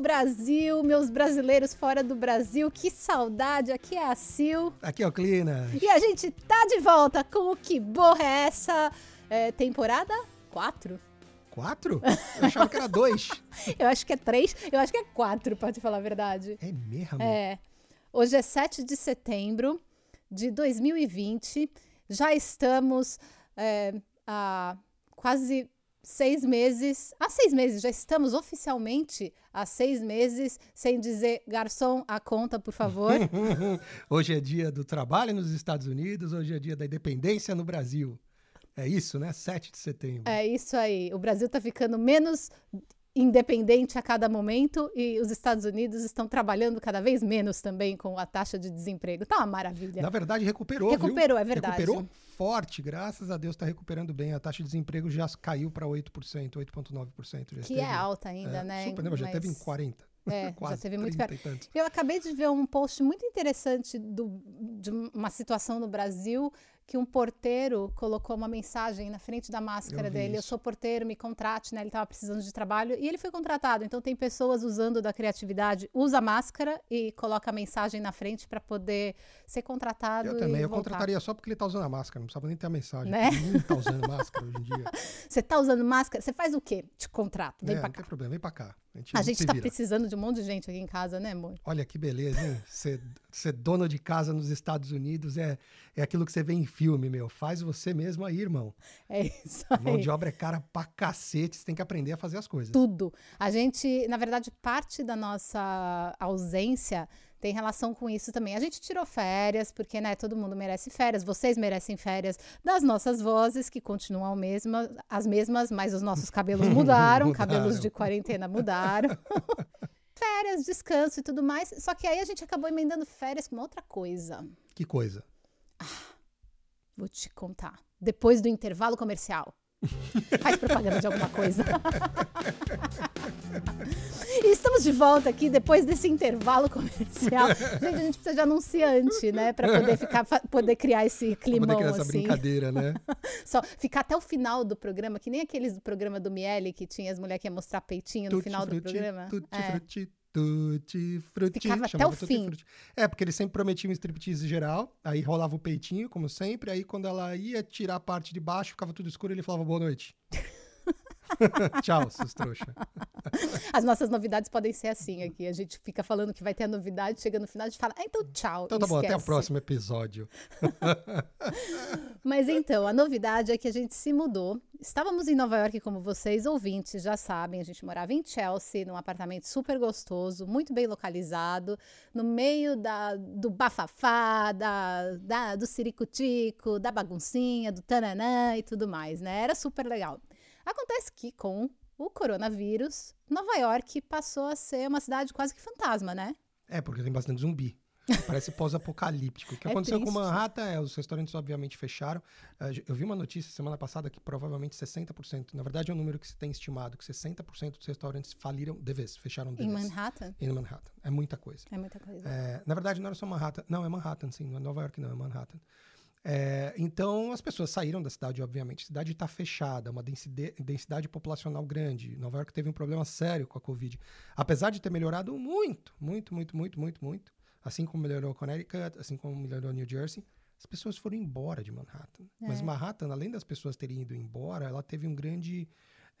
Brasil, meus brasileiros fora do Brasil. Que saudade. Aqui é a Sil. Aqui é o Clina. E a gente tá de volta com o Que Borra é essa? É, temporada 4? Quatro? Eu achava que era dois. Eu acho que é três. Eu acho que é quatro, pra te falar a verdade. É mesmo? É. Hoje é 7 de setembro de 2020. Já estamos é, há quase seis meses. Há seis meses, já estamos oficialmente há seis meses, sem dizer garçom, a conta, por favor. hoje é dia do trabalho nos Estados Unidos, hoje é dia da independência no Brasil. É isso, né? 7 de setembro. É isso aí. O Brasil está ficando menos independente a cada momento e os Estados Unidos estão trabalhando cada vez menos também com a taxa de desemprego. Tá uma maravilha. Na verdade, recuperou. Recuperou, viu? é verdade. Recuperou forte, graças a Deus está recuperando bem. A taxa de desemprego já caiu para 8%, 8,9%. Que esteve, é alta ainda, é, né? Super, não, já Mas... teve em 40%. É, já teve muito pior. Eu acabei de ver um post muito interessante do, de uma situação no Brasil que um porteiro colocou uma mensagem na frente da máscara eu dele. Eu sou porteiro, me contrate, né? Ele estava precisando de trabalho e ele foi contratado. Então tem pessoas usando da criatividade, usa a máscara e coloca a mensagem na frente para poder ser contratado. Eu também, eu voltar. contrataria só porque ele está usando a máscara, não precisava nem ter a mensagem. Né? Ninguém está usando máscara hoje em dia. Você está usando máscara? Você faz o quê? Te contrato, vem é, para cá. Não tem problema, vem para cá. A gente, está precisando de um monte de gente aqui em casa, né, amor? Olha que beleza, hein? Ser, ser dono de casa nos Estados Unidos é, é aquilo que você vê em filme, meu. Faz você mesmo aí, irmão. É isso aí. Mão de obra é cara pra cacete, você tem que aprender a fazer as coisas. Tudo. A gente, na verdade, parte da nossa ausência tem relação com isso também. A gente tirou férias, porque, né, todo mundo merece férias, vocês merecem férias das nossas vozes, que continuam mesma, as mesmas, mas os nossos cabelos mudaram, mudaram. cabelos de quarentena mudaram. férias, descanso e tudo mais. Só que aí a gente acabou emendando férias com uma outra coisa. Que coisa? Ah, vou te contar. Depois do intervalo comercial. Faz propaganda de alguma coisa. estamos de volta aqui depois desse intervalo comercial. Gente, a gente precisa de anunciante, né? Para poder, ficar, poder criar esse climão poder criar assim. essa brincadeira, né? Só ficar até o final do programa, que nem aqueles do programa do Miele que tinha as mulheres que iam mostrar peitinho no tutti final frutti, do programa. Tutti é. frutti, Tutti frutti. Ficava até o fim. Frutti. É, porque ele sempre prometia um striptease geral, aí rolava o peitinho, como sempre, aí quando ela ia tirar a parte de baixo, ficava tudo escuro, ele falava boa noite. Tchau, seus trouxa. As nossas novidades podem ser assim aqui. A gente fica falando que vai ter a novidade, chega no final gente fala, ah, então tchau. Então tá bom, até o próximo episódio. Mas então, a novidade é que a gente se mudou. Estávamos em Nova York, como vocês ouvintes já sabem, a gente morava em Chelsea, num apartamento super gostoso, muito bem localizado, no meio da, do bafafá, da, da, do ciricutico, da baguncinha, do tananã e tudo mais, né? Era super legal. Acontece que com o coronavírus, Nova York passou a ser uma cidade quase que fantasma, né? É, porque tem bastante zumbi. Parece pós-apocalíptico. O que é aconteceu triste. com Manhattan é os restaurantes obviamente fecharam. Eh, eu vi uma notícia semana passada que provavelmente 60%, na verdade é um número que se tem estimado, que 60% dos restaurantes faliram de vez, fecharam de em vez. Em Manhattan? Em Manhattan. É muita coisa. É muita coisa. É, na verdade não era só Manhattan. Não, é Manhattan, sim. Não é Nova York, não, é Manhattan. É, então as pessoas saíram da cidade, obviamente. A cidade está fechada, uma densidade, densidade, populacional grande. Nova York teve um problema sério com a Covid. Apesar de ter melhorado muito, muito, muito, muito, muito, muito, assim como melhorou Connecticut, assim como melhorou New Jersey, as pessoas foram embora de Manhattan. É. Mas Manhattan, além das pessoas terem ido embora, ela teve um grande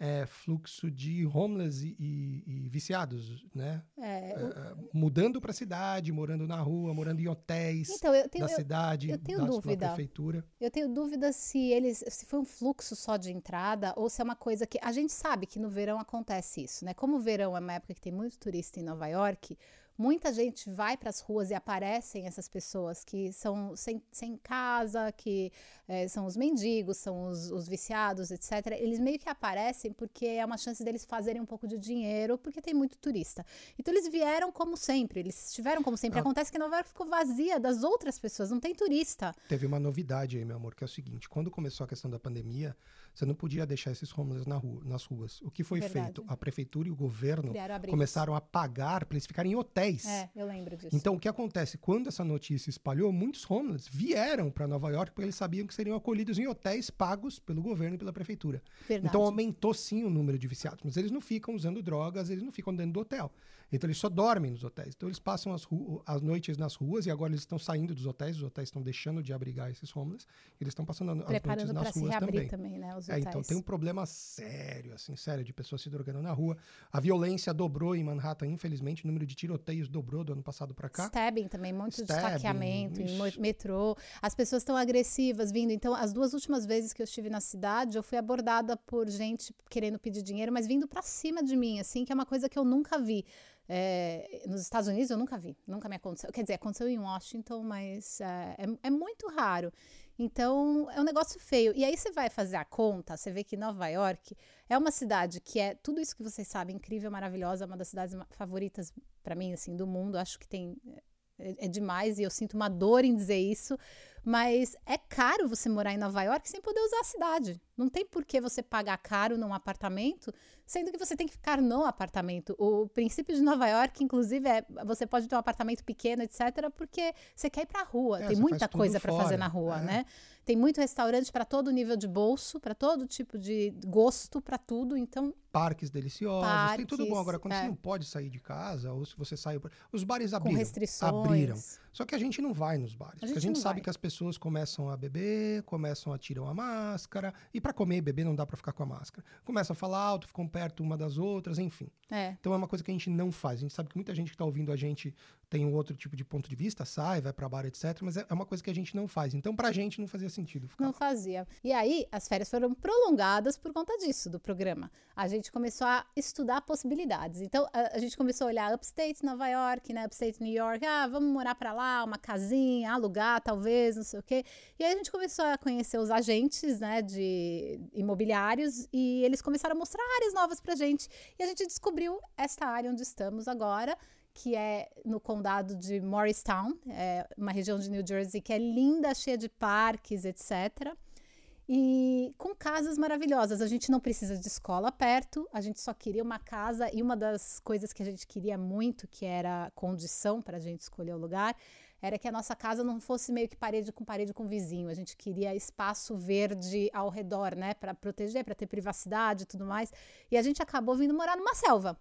é, fluxo de homeless e, e, e viciados, né? É, eu... É, mudando para a cidade, morando na rua, morando em hotéis então, tenho, da cidade, eu, eu tenho dúvida. prefeitura. Eu tenho dúvida se eles, se foi um fluxo só de entrada ou se é uma coisa que a gente sabe que no verão acontece isso, né? Como o verão é uma época que tem muito turista em Nova York, Muita gente vai para as ruas e aparecem essas pessoas que são sem, sem casa, que é, são os mendigos, são os, os, viciados, etc. Eles meio que aparecem porque é uma chance deles fazerem um pouco de dinheiro, porque tem muito turista. Então eles vieram como sempre, eles estiveram como sempre. Ah. Acontece que Nova York ficou vazia das outras pessoas, não tem turista. Teve uma novidade aí, meu amor, que é o seguinte: quando começou a questão da pandemia, você não podia deixar esses homeless na rua, nas ruas. O que foi Verdade. feito? A prefeitura e o governo começaram a pagar para eles ficarem em hotéis. É, eu lembro disso. Então, o que acontece? Quando essa notícia espalhou, muitos homeless vieram para Nova York porque eles sabiam que seriam acolhidos em hotéis pagos pelo governo e pela prefeitura. Verdade. Então, aumentou sim o número de viciados. Mas eles não ficam usando drogas, eles não ficam dentro do hotel. Então eles só dormem nos hotéis. Então eles passam as, as noites nas ruas e agora eles estão saindo dos hotéis, os hotéis estão deixando de abrigar esses homeless, eles estão passando as Preparando noites nas ruas também. também né, os é, então tem um problema sério, assim, sério, de pessoas se drogando na rua. A violência dobrou em Manhattan, infelizmente, o número de tiroteios dobrou do ano passado para cá. Stabbing também, muito Stabbing, de esfaqueamento isso. em metrô. As pessoas estão agressivas vindo. Então, as duas últimas vezes que eu estive na cidade, eu fui abordada por gente querendo pedir dinheiro, mas vindo para cima de mim, assim, que é uma coisa que eu nunca vi. É, nos Estados Unidos eu nunca vi, nunca me aconteceu. Quer dizer, aconteceu em Washington, mas é, é, é, muito raro. Então é um negócio feio. E aí você vai fazer a conta, você vê que Nova York é uma cidade que é tudo isso que vocês sabem, incrível, maravilhosa, uma das cidades favoritas para mim, assim, do mundo. Acho que tem é, é demais e eu sinto uma dor em dizer isso, mas é caro você morar em Nova York sem poder usar a cidade. Não tem por que você pagar caro num apartamento, sendo que você tem que ficar no apartamento. O princípio de Nova York, inclusive, é você pode ter um apartamento pequeno, etc., porque você quer ir para a rua. É, tem muita coisa para fazer na rua, é. né? Tem muito restaurante para todo nível de bolso, para todo tipo de gosto, para tudo. Então, parques deliciosos, parques, tem tudo bom. Agora, quando é. você não pode sair de casa, ou se você saiu. Os bares com abriram. restrições. Abriram. Só que a gente não vai nos bares. A porque a gente sabe vai. que as pessoas começam a beber, começam a tirar a máscara. E para comer e beber não dá para ficar com a máscara. Começam a falar alto, ficam perto uma das outras, enfim. É. Então é uma coisa que a gente não faz. A gente sabe que muita gente que está ouvindo a gente tem um outro tipo de ponto de vista, sai, vai para bar, etc. Mas é é uma coisa que a gente não faz. Então pra gente não fazia sentido ficar. Não lá. fazia. E aí, as férias foram prolongadas por conta disso, do programa. A gente começou a estudar possibilidades. Então, a, a gente começou a olhar upstate Nova York, né? Upstate New York. Ah, vamos morar pra lá, uma casinha, alugar, talvez, não sei o quê. E aí a gente começou a conhecer os agentes, né, de imobiliários e eles começaram a mostrar áreas novas pra gente. E a gente descobriu esta área onde estamos agora, que é no condado de Morristown, é uma região de New Jersey que é linda, cheia de parques, etc. E com casas maravilhosas. A gente não precisa de escola perto, a gente só queria uma casa. E uma das coisas que a gente queria muito, que era condição para a gente escolher o lugar, era que a nossa casa não fosse meio que parede com parede com vizinho. A gente queria espaço verde ao redor, né? Para proteger, para ter privacidade e tudo mais. E a gente acabou vindo morar numa selva.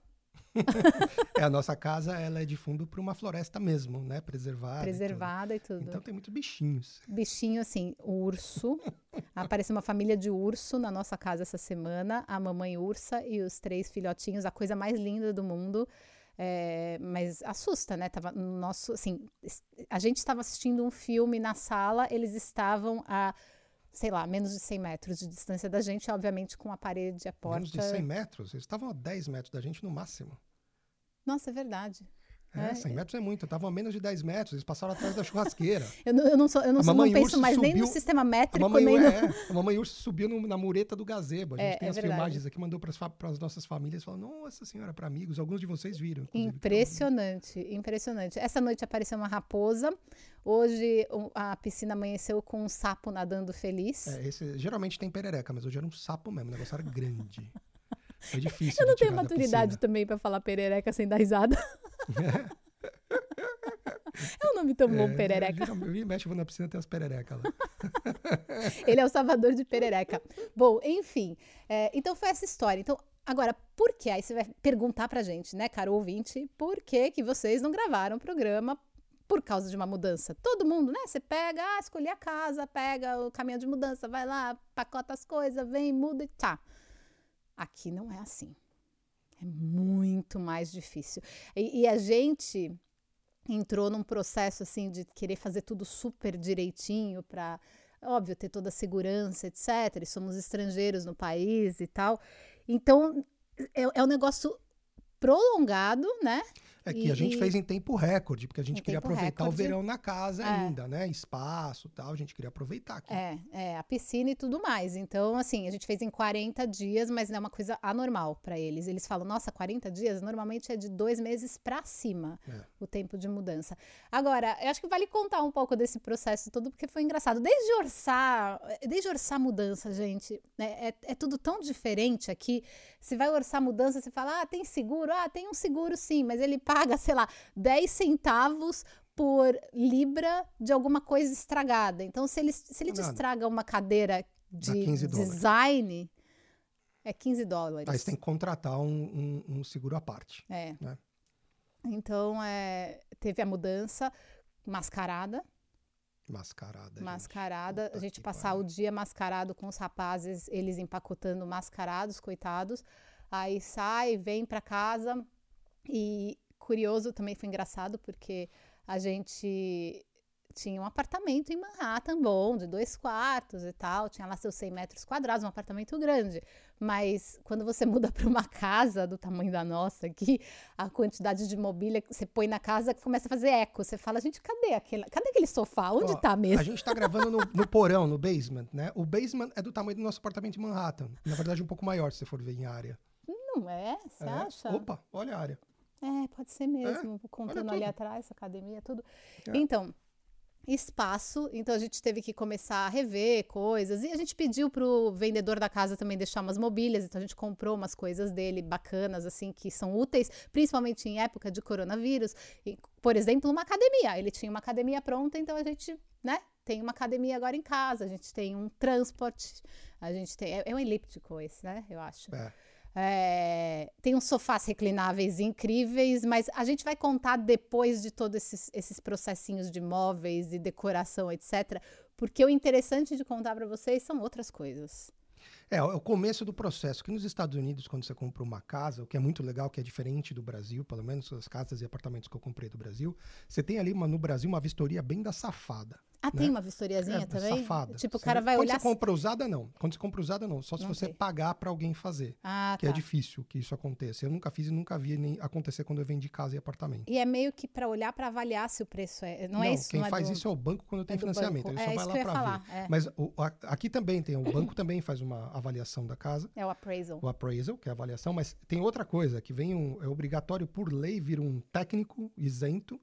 É, a nossa casa ela é de fundo para uma floresta mesmo, né? Preservada. e tudo. preservada e tudo. Então tem muitos bichinhos. Bichinho assim, urso. Apareceu uma família de urso na nossa casa essa semana. A mamãe ursa e os três filhotinhos, a coisa mais linda do mundo. É, mas assusta, né? Tava no nosso, assim, a gente estava assistindo um filme na sala, eles estavam a, sei lá, menos de 100 metros de distância da gente, obviamente com a parede, a porta. Menos de 100 metros. Eles estavam a 10 metros da gente no máximo. Nossa, é verdade. É, É, 100 metros é muito. Estavam a menos de 10 metros. Eles passaram atrás da churrasqueira. Eu não, eu não, sou, eu não, A sou, não penso urso mais nem no subiu- sistema A métrico, mamãe, nem no... é, a mamãe urso subiu no- na mureta do gazebo. A gente É, tem é as verdade. filmagens aqui, mandou para as nossas famílias. Falou, nossa senhora, para amigos. Alguns de vocês viram. Impressionante, impressionante. Essa noite apareceu uma raposa. Hoje a piscina amanheceu com um sapo nadando feliz. É, esse, geralmente tem perereca, mas hoje era um sapo mesmo. O negócio era grande. Foi difícil Eu não tenho maturidade também pra falar perereca sem dar risada. é um nome tão bom, É, perereca. geralmente, Eu vim e mexe, vou na piscina tem as pererecas lá. Ele é o salvador de perereca. Bom, enfim. é, então foi essa história. Então, agora, por que? Aí você vai perguntar pra gente, né, caro ouvinte, por que que vocês não gravaram o programa por causa de uma mudança? Todo mundo, né? Você pega, ah, escolhi a casa, pega o caminhão de mudança, vai lá, pacota as coisas, vem, muda e tá. Aqui não é assim. É muito mais difícil. E, e a gente entrou num processo assim de querer fazer tudo super direitinho para óbvio ter toda a segurança etc e somos estrangeiros no país e tal então é, é um negócio prolongado né É que E- a gente fez em tempo recorde, porque a gente queria aproveitar o recorde. verão na casa É. ainda, né? Espaço tal, a gente queria aproveitar aqui. É, é, a piscina e tudo mais. Então, assim, a gente fez em 40 dias, mas não é uma coisa anormal para eles. Eles falam, nossa, 40 dias normalmente é de dois meses para cima É. o tempo de mudança. Agora, eu acho que vale contar um pouco desse processo todo, porque foi engraçado. Desde orçar, desde orçar mudança, gente, né, é, é tudo tão diferente aqui. Se vai orçar mudança, você fala, ah, tem seguro? Ah, tem um seguro sim, mas ele paga, sei lá, 10 centavos por libra de alguma coisa estragada. Então, se ele, se ele te Nada. estraga uma cadeira de 15 dólares. design, é 15 dólares. Aí você tem que contratar um, um- um seguro à parte. É. Né? Então, é, teve a mudança mascarada. Mascarada. Mascarada. Puta a gente passar o dia mascarado com os rapazes, eles empacotando mascarados, coitados. Aí sai, vem pra casa. E curioso, também foi engraçado, porque a gente tinha um apartamento em Manhattan bom, de dois quartos e tal. Tinha lá seus 100 metros quadrados, um apartamento grande. Mas quando você muda para uma casa do tamanho da nossa aqui, a quantidade de mobília que você põe na casa começa a fazer eco. Você fala, gente, cadê aquele, cadê aquele sofá? Onde Ó, tá mesmo? A gente tá gravando no, no porão, no basement, né? O basement é do tamanho do nosso apartamento em Manhattan. Na verdade, um pouco maior, se você for ver em área. Não é? Você É. acha? Opa, olha a área. É, pode ser mesmo. Contando ali atrás, academia, tudo. É. Então, espaço. Então, a gente teve que começar a rever coisas. E a gente pediu pro vendedor da casa também deixar umas mobílias. Então, a gente comprou umas coisas dele bacanas, assim, que são úteis, principalmente em época de coronavírus. E, por exemplo, uma academia. Ele tinha uma academia pronta, então a gente, né? Tem uma academia agora em casa, a gente tem um transporte, a gente tem. É, é um elíptico esse, né? Eu acho. É. É, tem uns sofás reclináveis incríveis, mas a gente vai contar depois de todos esses, esses processinhos de móveis e decoração, etc. Porque o interessante de contar para vocês são outras coisas. É, é o começo do processo. Que nos Estados Unidos, quando você compra uma casa, o que é muito legal, que é diferente do Brasil, pelo menos as casas e apartamentos que eu comprei do Brasil, você tem ali uma, no Brasil uma vistoria bem da safada. Ah, tem uma vistoriazinha É, também? Safada. Tipo, o cara vai quando olhar. você compra usada, não. Quando você compra usada, não. Só se Não você sei. pagar para alguém fazer. Ah, Que tá. é difícil que isso aconteça. Eu nunca fiz e nunca vi nem acontecer quando eu vendi casa e apartamento. E é meio que para olhar para avaliar se o preço é. Não, é isso? quem não é faz do- isso é o banco quando tem é financiamento. banco. Ele é só isso vai lá para ver. é. Mas o- a- aqui também tem, o banco também faz uma avaliação da casa, É o appraisal. o appraisal, que é a avaliação, mas tem outra coisa, que vem um, é obrigatório por lei vir um técnico isento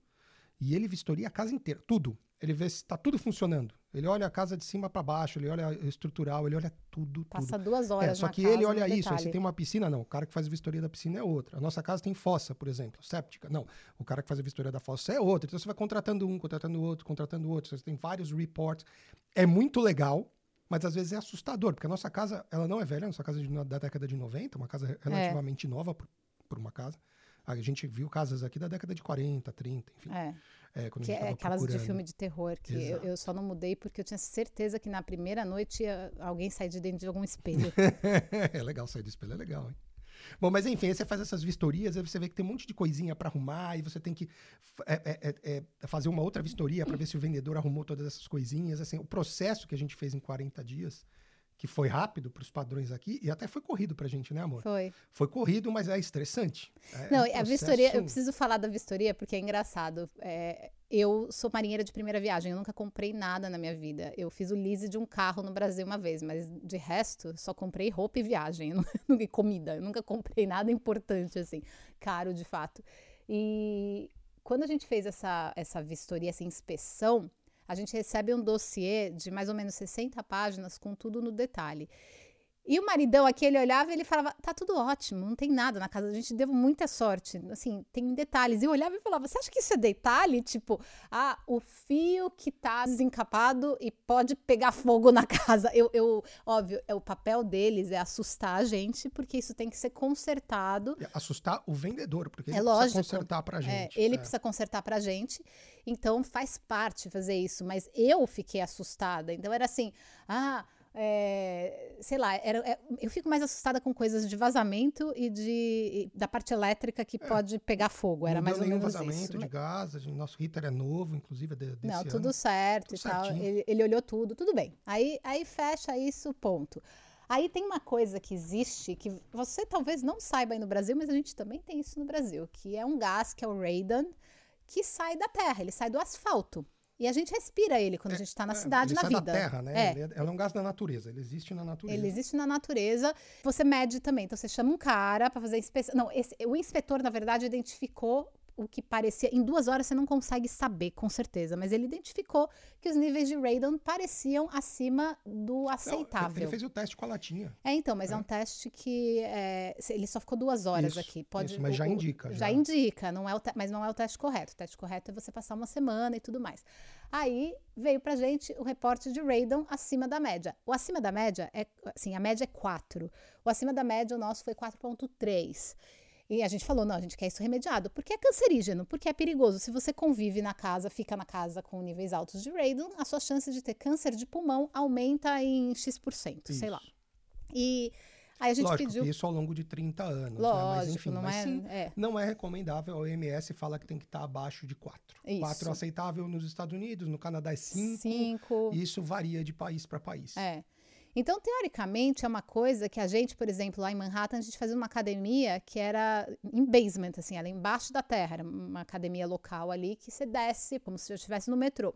e ele vistoria a casa inteira, tudo. Ele vê se está tudo funcionando. Ele olha a casa de cima para baixo, ele olha estrutural, ele olha tudo, tudo. Passa duas horas É, só que ele olha isso, detalhe. você tem uma piscina, não. O cara que faz a vistoria da piscina é outro. A nossa casa tem fossa, por exemplo, séptica. Não, o cara que faz a vistoria da fossa é outro. Então você vai contratando um, contratando outro, contratando outro. Você tem vários reports. É muito legal, mas às vezes é assustador, porque a nossa casa, ela não é velha, a nossa casa é de- da década de 90, uma casa relativamente nova por, por uma casa. A gente viu casas aqui da década de 40, 30, enfim. É. É, Que é aquelas de procurando. filme de terror, que eu, eu só não mudei porque eu tinha certeza que na primeira noite ia alguém sair de dentro de algum espelho. é legal sair do espelho, é legal, hein? Bom, mas enfim, aí você faz essas vistorias, aí você vê que tem um monte de coisinha para arrumar, e você tem que é, é, é, é, fazer uma outra vistoria para ver se o vendedor arrumou todas essas coisinhas. Assim, o processo que a gente fez em 40 dias, que foi rápido para os padrões aqui, e até foi corrido pra gente, né, amor? Foi. Foi corrido, mas é estressante. É Não, um a processo- vistoria, eu preciso falar da vistoria porque é engraçado. É, eu sou marinheira de primeira viagem, eu nunca comprei nada na minha vida. Eu fiz o lease de um carro no Brasil uma vez, mas de resto, só comprei roupa e viagem, e comida. Eu nunca comprei nada importante, assim, caro de fato. E quando a gente fez essa, essa vistoria, essa inspeção, a gente recebe um dossiê de mais ou menos 60 páginas com tudo no detalhe. E o maridão aqui, ele olhava e ele falava: tá tudo ótimo, não tem nada na casa, a gente deu muita sorte. Assim, tem detalhes. E eu olhava e falava: você acha que isso é detalhe? Tipo, ah, o fio que tá desencapado e pode pegar fogo na casa. Eu, eu óbvio, é o papel deles é assustar a gente, porque isso tem que ser consertado. E Assustar o vendedor, porque É ele lógico. precisa consertar pra É, gente. ele É. precisa consertar pra gente, então faz parte fazer isso. Mas eu fiquei assustada. Então era assim, ah, é, sei lá, era, é, eu fico mais assustada com coisas de vazamento e de e da parte elétrica que pode pegar fogo. Era É. Não mais deu ou nenhum menos vazamento isso. de gás, a gente- nosso heater é novo, inclusive, é de, desse Não, ano. tudo certo Tudo e tal. Ele, ele olhou tudo, tudo bem. Aí, aí fecha isso, ponto. Aí tem uma coisa que existe que você talvez não saiba aí no Brasil, mas a gente também tem isso no Brasil, que é um gás que é o radon, que sai da terra, ele sai do asfalto. E a gente respira ele quando a gente está na É, cidade, ele na sai vida. da terra, né? É. Ele é, é um gás da natureza, ele existe na natureza. Ele existe na natureza. Você mede também. Então você chama um cara para fazer a inspeção. Não, esse- o inspetor, na verdade, identificou o que parecia. Em duas horas você não consegue saber, com certeza, mas ele identificou que os níveis de radon pareciam acima do Não, aceitável. Ele fez o teste com a latinha. É, então, mas é, um teste que é, ele só ficou duas horas Isso, aqui. Pode, isso, mas já o- o- indica, Já, já. indica, não é o te- mas não é o teste correto. O teste correto é você passar uma semana e tudo mais. Aí veio pra gente o reporte de radon acima da média. O acima da média é, assim, a média é 4. O acima da média, o nosso foi 4.3. E a gente falou, não, a gente quer isso remediado. Porque é cancerígeno, porque é perigoso. Se você convive na casa, fica na casa com níveis altos de radon, a sua chance de ter câncer de pulmão aumenta em X%, sei lá. E aí a gente Lógico pediu. que isso ao longo de 30 anos. Lógico, né? Mas enfim, não, mas é, sim, é. não é recomendável. A OMS fala que tem que estar abaixo de 4. Isso. 4 é aceitável nos Estados Unidos, no Canadá é 5. Cinco. E isso varia de país para país. É. Então, teoricamente, é uma coisa que a gente, por exemplo, lá em Manhattan, a gente fazia uma academia que era em basement, assim, ela embaixo da terra, era uma academia local ali que você desce como se eu estivesse no metrô.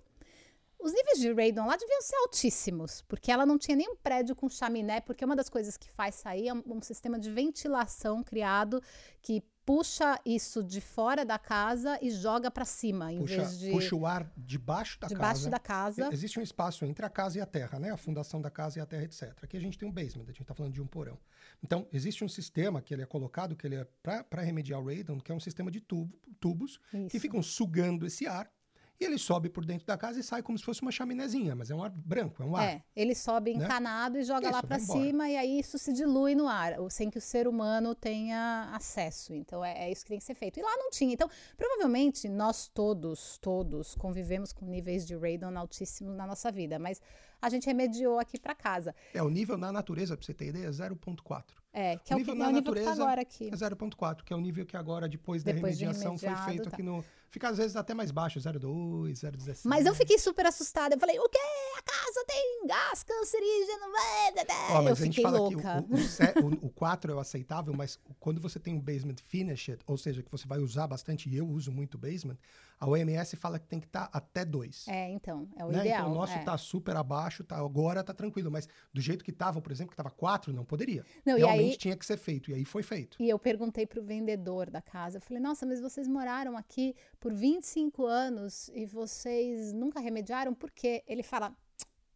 Os níveis de radon lá deviam ser altíssimos, porque ela não tinha nenhum prédio com chaminé, porque uma das coisas que faz sair é um, um sistema de ventilação criado que puxa isso de fora da casa e joga para cima, em Puxa, vez de puxa o ar debaixo da debaixo casa. da casa. Existe um espaço entre a casa e a terra, né? A fundação da casa e a terra, etc. Aqui a gente tem um basement, a gente está falando de um porão. Então, existe um sistema que ele é colocado, que ele é para remediar o radon, que é um sistema de tubo, tubos que Isso. ficam sugando esse ar e ele sobe por dentro da casa e sai como se fosse uma chaminézinha, mas é um ar branco, é um ar. É, ele sobe né? encanado e joga lá Isso, para vai embora. cima e aí isso se dilui no ar, sem que o ser humano tenha acesso. Então é, é isso que tem que ser feito. E lá não tinha. Então, provavelmente nós todos, todos convivemos com níveis de radon altíssimos na nossa vida, mas a gente remediou aqui para casa. É, o nível na natureza, para você ter ideia, é 0,4. É, que é o, nível que, na é o nível que tá natureza agora aqui. É 0,4, que é o nível que agora, depois da Depois de remediação, foi remediado, feito tá. aqui no. Fica às vezes até mais baixo, 0,2, 0,17. Mas eu fiquei super assustada. Eu falei, o quê? A casa tem gás cancerígeno? Ó, eu mas a gente fiquei fala louca. que o, o, o- o 4 é o aceitável, mas quando você tem um basement finished, ou seja, que você vai usar bastante, e eu uso muito basement, a OMS fala que tem que estar até 2. É, então, é o né? ideal. Então o nosso é. tá super abaixo, tá, agora tá tranquilo, mas do jeito que tava, por exemplo, que tava 4, não poderia. Não, Realmente aí- tinha que ser feito, e aí foi feito. E eu perguntei pro vendedor da casa, eu falei, nossa, mas vocês moraram aqui por 25 anos e vocês nunca remediaram? Por quê? Ele fala,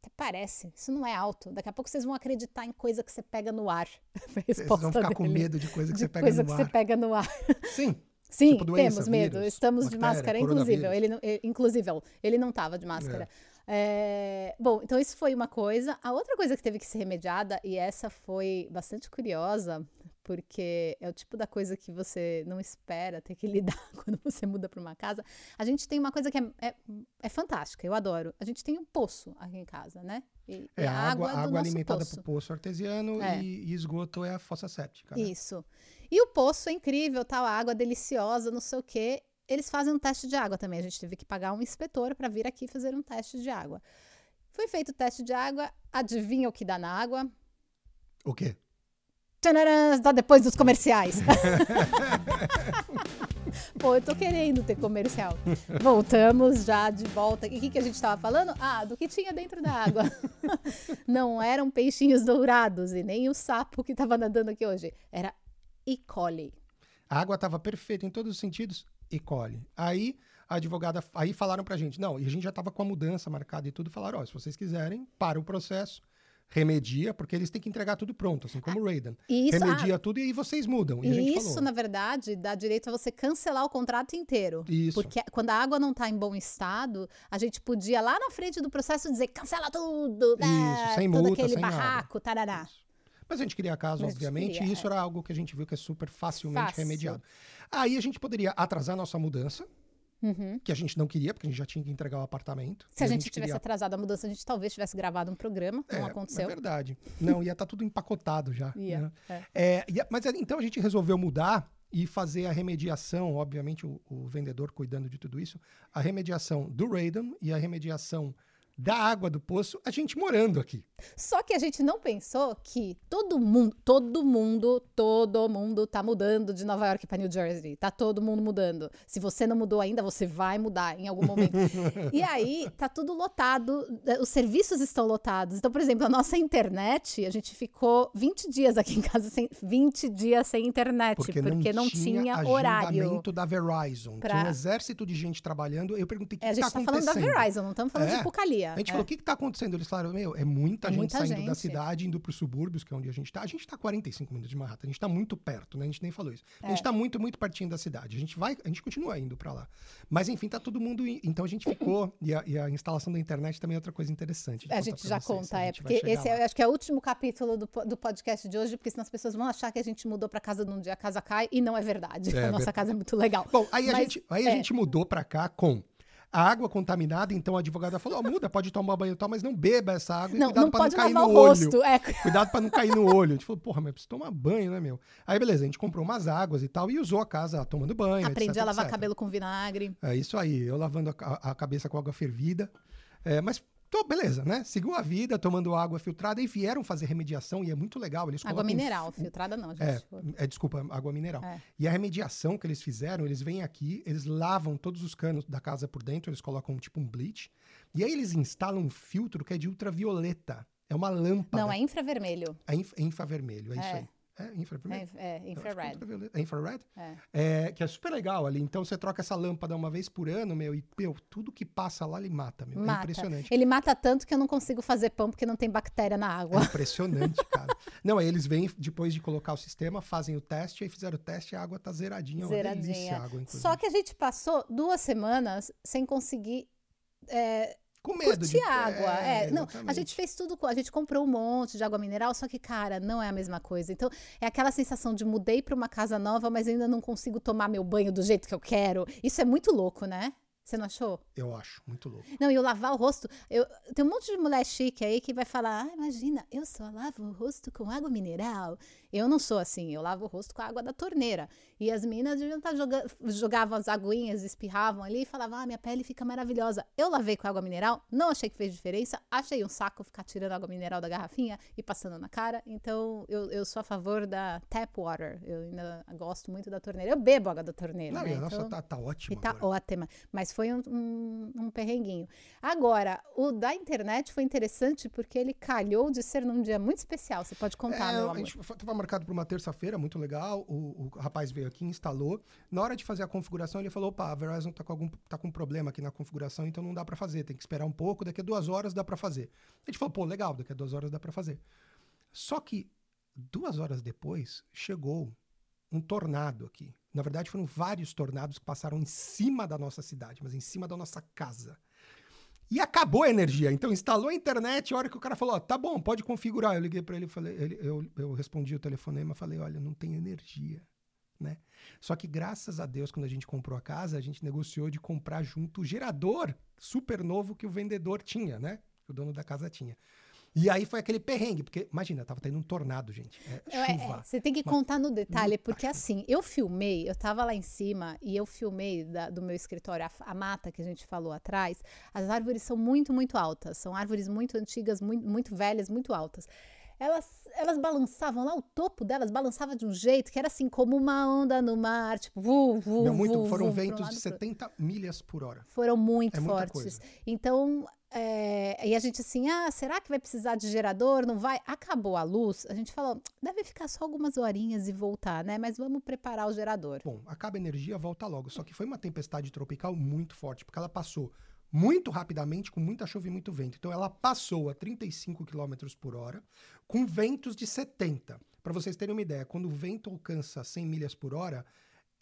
até parece, isso não é alto. Daqui a pouco vocês vão acreditar em coisa que você pega no ar. Vocês vão ficar dele. com medo de coisa que de você pega coisa no que ar. você pega no ar. Sim, Sim, Tipo doença, temos medo. vírus, Estamos de máscara, inclusive. Ele, não- ele- inclusive, ele não estava de máscara. É, bom, então isso foi uma coisa. A outra coisa que teve que ser remediada, e essa foi bastante curiosa, porque é o tipo da coisa que você não espera ter que lidar quando você muda para uma casa. A gente tem uma coisa que é, é, é fantástica, eu adoro. A gente tem um poço aqui em casa, né? E, é a água, é água nosso alimentada poço. por poço artesiano É. e, e esgoto é a fossa séptica. Né? Isso. E o poço é incrível, tal, a água deliciosa, não sei o quê. Eles fazem um teste de água também. A gente teve que pagar um inspetor para vir aqui fazer um teste de água. Foi feito o teste de água. Adivinha o que dá na água? O quê? Tchanarã, dá depois dos comerciais. Pô, eu tô querendo ter comercial. Voltamos já de volta. E o que, que a gente tava falando? Ah, do que tinha dentro da água. Não eram peixinhos dourados e nem o sapo que tava nadando aqui hoje. Era E. coli. A água estava perfeita em todos os sentidos e colhe. Aí a advogada, aí falaram pra gente, não, e a gente já estava com a mudança marcada e tudo, falaram, ó, se vocês quiserem, para o processo, remedia, porque eles têm que entregar tudo pronto, assim como o Raiden. Isso, ah, remedia tudo e aí vocês mudam. E, isso, falou, na verdade, dá direito a você cancelar o contrato inteiro. Isso. Porque quando a água não está em bom estado, a gente podia lá na frente do processo dizer cancela tudo, né? Isso, sem todo multa, aquele sem nada. barraco, tarará. Isso. Mas a gente queria caso, Mas a gente obviamente, queria, e isso era algo que a gente viu que é super facilmente Fácil. remediado. Aí a gente poderia atrasar nossa mudança, Uhum. que a gente não queria, porque a gente já tinha que entregar o apartamento. Se e a gente tivesse queria- atrasado a mudança, a gente talvez tivesse gravado um programa, não É, aconteceu. É verdade. Não, ia estar tudo empacotado já. Ia, né? é. É, e a- mas é, então a gente resolveu mudar e fazer a remediação, obviamente o, o vendedor cuidando de tudo isso, a remediação do Raiden e a remediação da água do poço, a gente morando aqui. Só que a gente não pensou que todo mundo, todo mundo, todo mundo tá mudando de Nova York para New Jersey. Tá todo mundo mudando. Se você não mudou ainda, você vai mudar em algum momento. e aí tá tudo lotado, eh, os serviços estão lotados. Então, por exemplo, a nossa internet, a gente ficou 20 dias aqui em casa sem 20 dias sem internet, Porque, porque, não, tinha, horário. agendamento da Verizon. pra- Tinha um exército de gente trabalhando. Eu perguntei o que É, a gente está tá falando da acontecendo. Verizon, não estamos falando É. de Pucalia. A gente é. falou, o que está acontecendo? Eles falaram, meu, é muita É gente muita saindo da gente. cidade, indo para os subúrbios, que é onde a gente está. A gente está a 45 minutos de Manhattan, a gente está muito perto, né? A gente nem falou isso. A gente É. está muito, muito pertinho da cidade. A gente vai, a gente continua indo para lá. Mas enfim, tá todo mundo. in- Então a gente ficou. E a, e a instalação da internet também é outra coisa interessante. de A gente já vocês. conta, A é, porque esse é, acho que é o último capítulo do, do podcast de hoje, porque senão as pessoas vão achar que a gente mudou pra casa num dia, a casa cai, e não é verdade. É a nossa verdade. casa é muito legal. Bom, aí, a, Mas, gente, aí a é. gente mudou pra cá com a água contaminada, então a advogada falou: ó, muda, pode tomar banho e tal, mas não beba essa água e Não, cuidado não pra pode não cair no o olho. rosto. É, Cuidado pra não cair no olho. A gente falou, porra, mas eu preciso tomar banho, né, meu? Aí, beleza, a gente comprou umas águas e tal e usou a casa tomando banho. aprendi etc, a lavar etc. cabelo com vinagre. É isso aí, eu lavando a, a cabeça com água fervida. É, mas, tô, beleza, né? Seguiu a vida, tomando água filtrada e vieram fazer remediação e é muito legal. Eles Água mineral, fi- filtrada não, É, gente. é, desculpa, água mineral. É. E a remediação que eles fizeram, eles vêm aqui, eles lavam todos os canos da casa por dentro, eles colocam tipo um bleach. E aí eles instalam um filtro que é de ultravioleta. É uma lâmpada. Não, é infravermelho. É inf- é infravermelho, é, isso É. aí. É infravermelho? É, é é infrared. É infrared? É. É, que é super legal ali. Então você troca essa lâmpada uma vez por ano, meu, e meu, tudo que passa lá ele mata, meu. É Mata. impressionante. Ele mata tanto que eu não consigo fazer pão porque não tem bactéria na É água. impressionante, cara. Não, aí eles vêm, depois de colocar o sistema, fazem o teste, aí fizeram o teste e a água tá zeradinha. É uma delícia Zeradinha. a água, inclusive. Só que a gente passou duas semanas sem conseguir é, Com medo de... água. É, não, a gente fez tudo, com- a gente comprou um monte de água mineral, só que, cara, não é a mesma coisa. Então, é aquela sensação de mudei para uma casa nova, mas ainda não consigo tomar meu banho do jeito que eu quero. Isso é muito louco, né? Você não achou? Eu acho, muito louco. Não, e eu lavar o rosto. Eu, tem um monte de mulher chique aí que vai falar: ah, imagina, eu só lavo o rosto com água mineral. Eu não sou assim, eu lavo o rosto com a água da torneira. E as meninas estar jogando, jogavam as aguinhas, espirravam ali e falavam: ah, minha pele fica maravilhosa. Eu lavei com água mineral, não achei que fez diferença, achei um saco ficar tirando água mineral da garrafinha e passando na cara. Então eu, eu sou a favor da tap water. Eu ainda gosto muito da torneira. Eu bebo água da torneira. Não, né? a nossa Então- tá, tá ótima e tá agora. ótima. Mas foi um, um, um perrenguinho. Agora, o da internet foi interessante porque ele calhou de ser num dia muito especial. Você pode contar, É, meu a amor. gente f- tava marcado para uma terça-feira, muito legal. O, o rapaz veio aqui, instalou. Na hora de fazer a configuração, ele falou: opa, a Verizon tá com algum tá com problema aqui na configuração, então não dá para fazer. Tem que esperar um pouco, daqui a duas horas dá para fazer. A gente falou: pô, legal, daqui a duas horas dá para fazer. Só que duas horas depois chegou um tornado aqui. Na verdade, foram vários tornados que passaram em cima da nossa cidade, mas em cima da nossa casa. E acabou a energia. Então instalou a internet, a hora que o cara falou, tá bom, pode configurar. Eu liguei para ele, falei, ele- eu, eu respondi o telefonema, falei, olha, não tem energia, né? Só que graças a Deus, quando a gente comprou a casa, a gente negociou de comprar junto o gerador super novo que o vendedor tinha, né? Que o dono da casa tinha. E aí foi aquele perrengue, porque imagina, tava tendo um tornado, gente. É, É, é, chuva. você tem que Uma- contar no detalhe, porque assim, eu filmei, eu tava lá em cima e eu filmei da- do meu escritório, a, a mata que a gente falou atrás. As árvores são muito, muito altas. São árvores muito antigas, muito, muito velhas, muito altas. Elas, elas balançavam lá, o topo delas balançava de um jeito que era assim, como uma onda no mar, tipo, vu, vu, Meu, muito, vu, foram vu, ventos de e pro outro. 70 milhas por hora. foram muito É fortes. Então, é, e a gente assim, ah, será que vai precisar de gerador? Não vai? Acabou a luz. A gente falou, deve ficar só algumas horinhas e voltar, né? Mas vamos preparar o gerador. Bom, acaba a energia, volta logo. Só que foi uma tempestade tropical muito forte, porque ela passou muito rapidamente, com muita chuva e muito vento. Então ela passou a 35 km por hora, com ventos de 70. Para vocês terem uma ideia, quando o vento alcança 100 milhas por hora,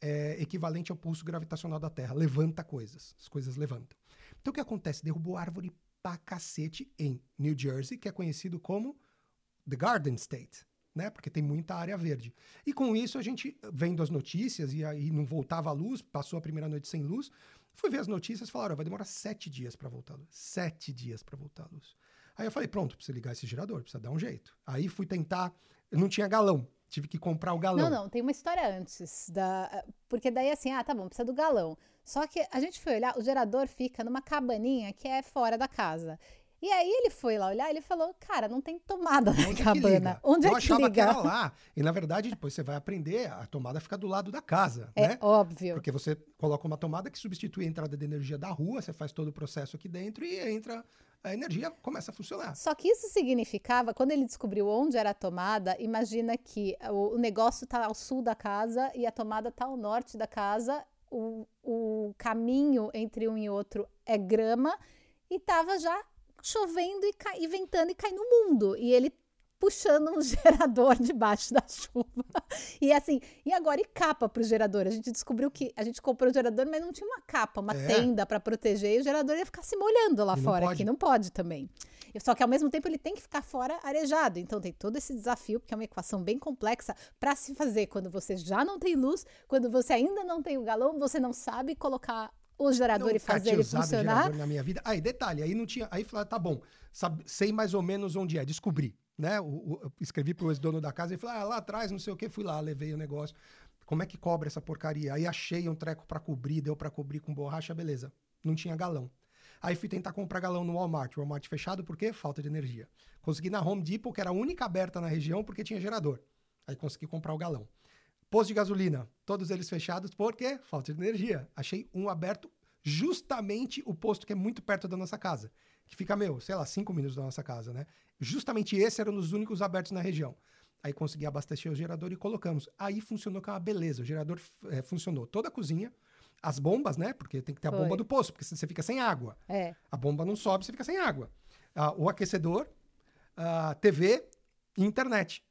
é equivalente ao pulso gravitacional da Terra. Levanta coisas. As coisas levantam. Então o que acontece? Derrubou árvore pra cacete em New Jersey, que é conhecido como The Garden State. Né? Porque tem muita área verde. E com isso, a gente, vendo as notícias, e aí não voltava a luz, passou a primeira noite sem luz, fui ver as notícias e falaram: "Ó, vai demorar sete dias para voltar a luz. Sete dias para voltar a luz. Aí eu falei: pronto, precisa ligar esse gerador, precisa dar um jeito. Aí fui tentar, não tinha galão, tive que comprar o galão. Não, não, tem uma história antes. Da, porque daí assim, ah, tá bom, precisa do galão. Só que a gente foi olhar, o gerador fica numa cabaninha que é fora da casa. E aí ele foi lá olhar, ele falou, cara, não tem tomada na Onde é que cabana. liga? Onde eu é que achava liga? que era lá. E na verdade, depois você vai aprender, a tomada fica do lado da casa, É né? óbvio. Porque você coloca uma tomada que substitui a entrada de energia da rua, você faz todo o processo aqui dentro e entra a energia começa a funcionar. Só que isso significava, quando ele descobriu onde era a tomada, imagina que o, o negócio está ao sul da casa e a tomada está ao norte da casa, o, o caminho entre um e outro é grama e estava já chovendo e, cai, e ventando e cai no mundo. E ele puxando um gerador debaixo da chuva. E assim, e agora e capa para o gerador? A gente descobriu que a gente comprou o gerador, mas não tinha uma capa, uma é. tenda para proteger, e o gerador ia ficar se molhando lá fora, que não pode também. Só que ao mesmo tempo ele tem que ficar fora arejado. Então tem todo esse desafio, porque é uma equação bem complexa para se fazer quando você já não tem luz, quando você ainda não tem o galão, você não sabe colocar o gerador não, e fazer ele funcionar. na minha vida. Aí, detalhe, aí não tinha. Aí falei, tá bom, sabe, sei mais ou menos onde é, descobri né? O, o, escrevi pro ex-dono da casa e falei, ah, lá atrás, não sei o que, fui lá, levei o negócio. Como é que cobra essa porcaria? Aí achei um treco para cobrir, deu para cobrir com borracha, beleza. Não tinha galão. Aí fui tentar comprar galão no Walmart. O Walmart fechado por quê? Falta de energia. Consegui na Home Depot, que era a única aberta na região, porque tinha gerador. Aí consegui comprar o galão. Posto de gasolina, todos eles fechados, por quê? Falta de energia. Achei um aberto, justamente o posto que é muito perto da nossa casa. Que fica, meu, sei lá, cinco minutos da nossa casa, né? Justamente esse era um dos únicos abertos na região. Aí consegui abastecer o gerador e colocamos. Aí funcionou com uma beleza. O gerador é, funcionou toda a cozinha, as bombas, né? Porque tem que ter a Foi. bomba do poço, porque você fica sem água. É. A bomba não sobe, você fica sem água. Ah, o aquecedor, a TV e internet.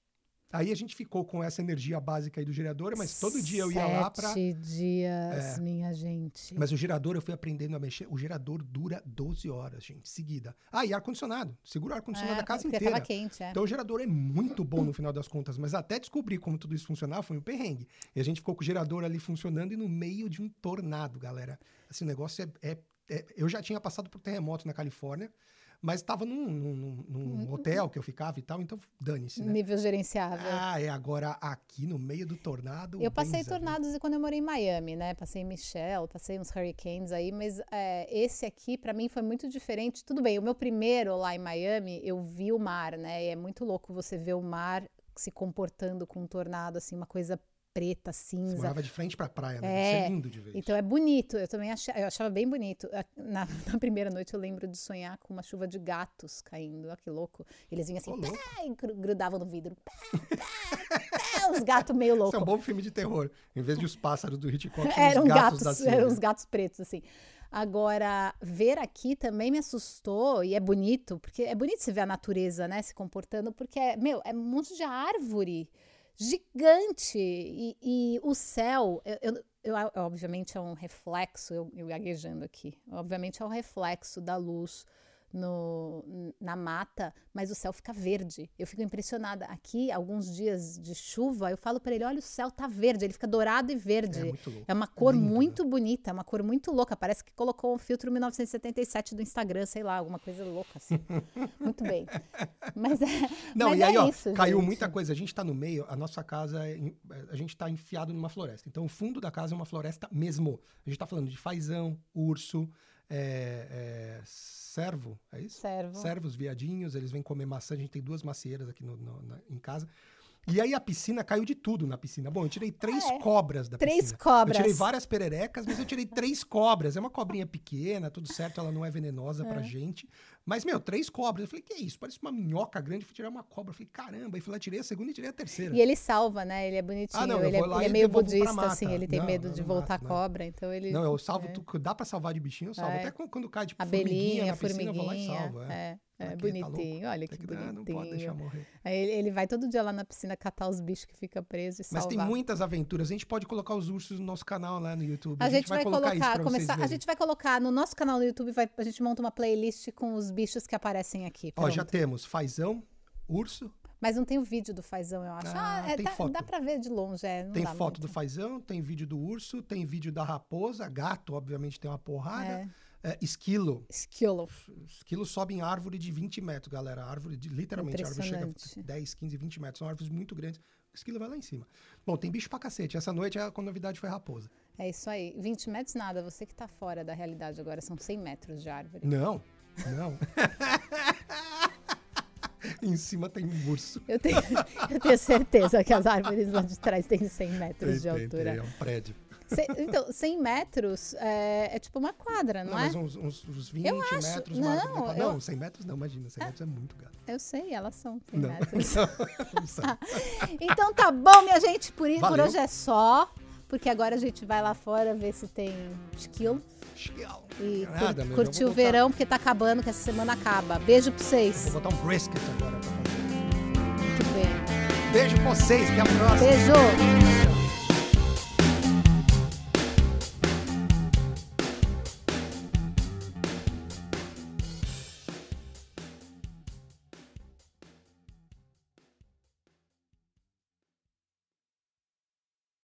Aí a gente ficou com essa energia básica aí do gerador, mas todo dia eu ia Sete lá para Sete dias, é. minha gente. Mas o gerador eu fui aprendendo a mexer. O gerador dura 12 horas, gente, seguida. Ah, e ar-condicionado. Segura o ar-condicionado é, da casa inteira. Tava quente, é. Então o gerador é muito bom no final das contas, mas até descobrir como tudo isso funcionava foi um perrengue. E a gente ficou com o gerador ali funcionando e no meio de um tornado, galera. Assim, o negócio é, é, é eu já tinha passado por terremoto na Califórnia. Mas estava num, num, num uhum. hotel que eu ficava e tal, então dane-se. Né? Nível gerenciável. Ah, é. Agora aqui no meio do tornado. Eu passei tornados quando eu morei em Miami, né? Passei em Michelle, passei uns hurricanes aí, mas é, esse aqui para mim foi muito diferente. Tudo bem, o meu primeiro lá em Miami, eu vi o mar, né? E é muito louco você ver o mar se comportando com um tornado, assim, uma coisa preta, cinza. Você morava de frente para a praia, né? É, é lindo de ver. Então é bonito. Eu também achava, eu achava bem bonito. Na, na, primeira noite eu lembro de sonhar com uma chuva de gatos caindo. Olha que louco. Eles vinham assim, pá, e grudavam no vidro. Pá, pá, os gatos meio loucos. Isso é um bom filme de terror. Em vez de os pássaros do Hitchcock, eram gatos, gatos eram os gatos pretos assim. Agora, ver aqui também me assustou e é bonito, porque é bonito você ver a natureza, né, se comportando, porque é, meu, é um monte de árvore gigante. E, e o céu, eu, eu, eu, obviamente é um reflexo, eu, eu gaguejando aqui, obviamente é um reflexo da luz no, na mata, mas o céu fica verde. Eu fico impressionada. Aqui, alguns dias de chuva, eu falo para ele: olha, o céu tá verde, ele fica dourado e verde. É, é uma cor Lindo, muito né? bonita, é uma cor muito louca. Parece que colocou um filtro 1977 do Instagram, sei lá, alguma coisa louca assim. muito bem. Mas é. Não, mas e aí, é ó, isso, caiu gente. muita coisa. A gente tá no meio, a nossa casa, é, a gente tá enfiado numa floresta. Então, o fundo da casa é uma floresta mesmo. A gente tá falando de fazão, urso é, é, servo, é isso? Servo. Servos, viadinhos, eles vêm comer maçã. A gente tem duas macieiras aqui no, no, na, em casa. E aí a piscina caiu de tudo na piscina. Bom, eu tirei três ah, é. cobras da três piscina. Três cobras. Eu tirei várias pererecas, mas eu tirei três cobras. É uma cobrinha pequena, tudo certo, ela não é venenosa é. pra gente. Mas, meu, três cobras. Eu falei, que é isso? Parece uma minhoca grande. Fui tirar uma cobra. Eu falei, caramba. Aí fui lá, tirei a segunda e tirei a terceira. E ele salva, né? Ele é bonitinho. Ah, não, ele, é, ele é meio budista, assim. Ele tem não, medo não, de voltar cobra. Então ele. Não, eu salvo. É. Tu, dá pra salvar de bichinho, eu salvo. É. Até quando, cai, tipo, Abelhinha, formiguinha, formiguinha, eu vou lá e salvo. É. é. Aqui, tá bonitinho, tá olha que, que bonitinho. Não pode deixar morrer. Aí ele, ele, vai todo dia lá na piscina catar os bichos que ficam presos e Mas salvar. tem muitas aventuras. A gente pode colocar os ursos no nosso canal lá no YouTube. A, a gente, vai, vai colocar, colocar começar, A gente vai colocar no nosso canal no YouTube, vai, a gente monta uma playlist com os bichos que aparecem aqui. Ó, já temos fazão, urso. Mas não tem o vídeo do fazão, eu acho. Ah, ah é, tem dá, foto. dá pra ver de longe, é, Tem foto muito. do fazão, tem vídeo do urso, tem vídeo da raposa, gato, obviamente, tem uma porrada. É. É, esquilo. Esquilo. Esquilo sobe em árvore de 20 metros, galera. Árvore, de, literalmente, a árvore chega a 10, 15, 20 metros. São árvores muito grandes. O esquilo vai lá em cima. Bom, tem bicho pra cacete. Essa noite a novidade foi raposa. É isso aí. 20 metros nada. Você que tá fora da realidade agora. São 100 metros de árvore. Não, não. em cima tem um urso. Eu tenho, eu tenho certeza que as árvores lá de trás têm 100 metros tem, de tem, altura. Tem, é um prédio. Cê, então, 100 metros é, é, tipo uma quadra, não, não é? Mas uns, uns, uns 20 eu acho, metros. Não, uma, eu, não, 100 metros não, imagina. 100 é, metros é muito gato. Eu sei, elas são 100 não, metros. Não então tá bom, minha gente. Por, por hoje é só. porque agora a gente vai lá fora ver se tem esquilo. Esquilo. E Nada, cur- meu, curtir o botar- verão, porque tá acabando, que essa semana acaba. Beijo pra vocês. Vou botar um brisket agora pra fazer. Muito bem. Beijo pra vocês, até a próxima. Beijo!